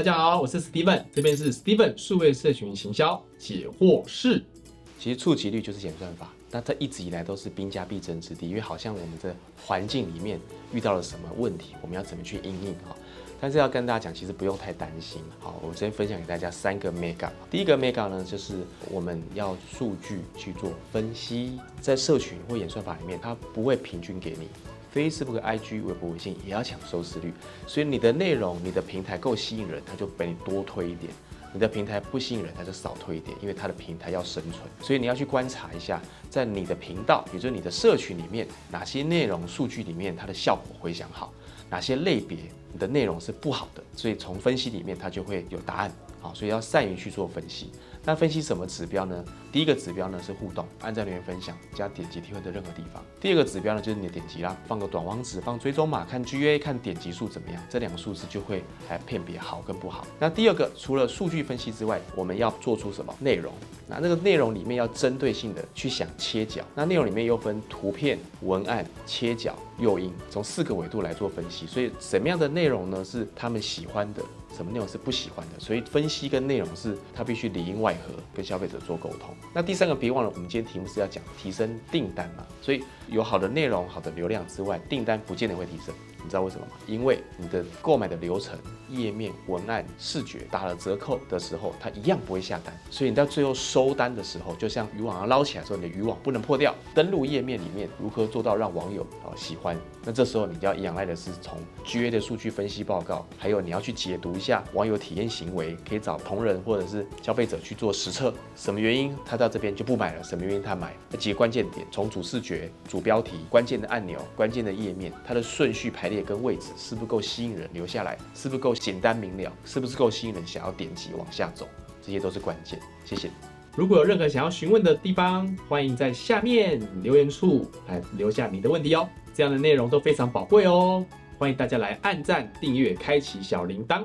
大家好，我是 Steven，这边是 Steven 数位社群行销解惑室。其实触及率就是演算法，那它一直以来都是兵家必争之地，因为好像我们的环境里面遇到了什么问题，我们要怎么去应应哈。但是要跟大家讲，其实不用太担心。好，我先分享给大家三个 mega。第一个 mega 呢，就是我们要数据去做分析，在社群或演算法里面，它不会平均给你。Facebook、IG、微博、微信也要抢收视率，所以你的内容、你的平台够吸引人，它就被你多推一点；你的平台不吸引人，它就少推一点，因为它的平台要生存。所以你要去观察一下，在你的频道，也就是你的社群里面，哪些内容数据里面它的效果回响好，哪些类别你的内容是不好的。所以从分析里面，它就会有答案。好，所以要善于去做分析。那分析什么指标呢？第一个指标呢是互动，按赞、留言、分享加点击提问的任何地方。第二个指标呢就是你的点击啦，放个短网址，放追踪码，看 GA，看点击数怎么样？这两个数字就会来辨别好跟不好。那第二个，除了数据分析之外，我们要做出什么内容？那那个内容里面要针对性的去想切角。那内容里面又分图片、文案、切角、诱因，从四个维度来做分析。所以什么样的内容呢是他们喜欢的？什么内容是不喜欢的？所以分析跟内容是它必须里应外合，跟消费者做沟通。那第三个，别忘了，我们今天题目是要讲提升订单嘛，所以有好的内容、好的流量之外，订单不见得会提升。你知道为什么吗？因为你的购买的流程、页面、文案、视觉打了折扣的时候，它一样不会下单。所以你到最后收单的时候，就像渔网要捞起来的时候，你的渔网不能破掉。登录页面里面如何做到让网友啊喜欢？那这时候你要仰赖的是从 GA 的数据分析报告，还有你要去解读一下网友体验行为，可以找同仁或者是消费者去做实测，什么原因他到这边就不买了？什么原因他买？那几个关键点，从主视觉、主标题、关键的按钮、关键的页面，它的顺序排。列跟位置是不是够吸引人留下来？是不是够简单明了？是不是够吸引人想要点击往下走？这些都是关键。谢谢。如果有任何想要询问的地方，欢迎在下面留言处来留下你的问题哦。这样的内容都非常宝贵哦。欢迎大家来按赞、订阅、开启小铃铛。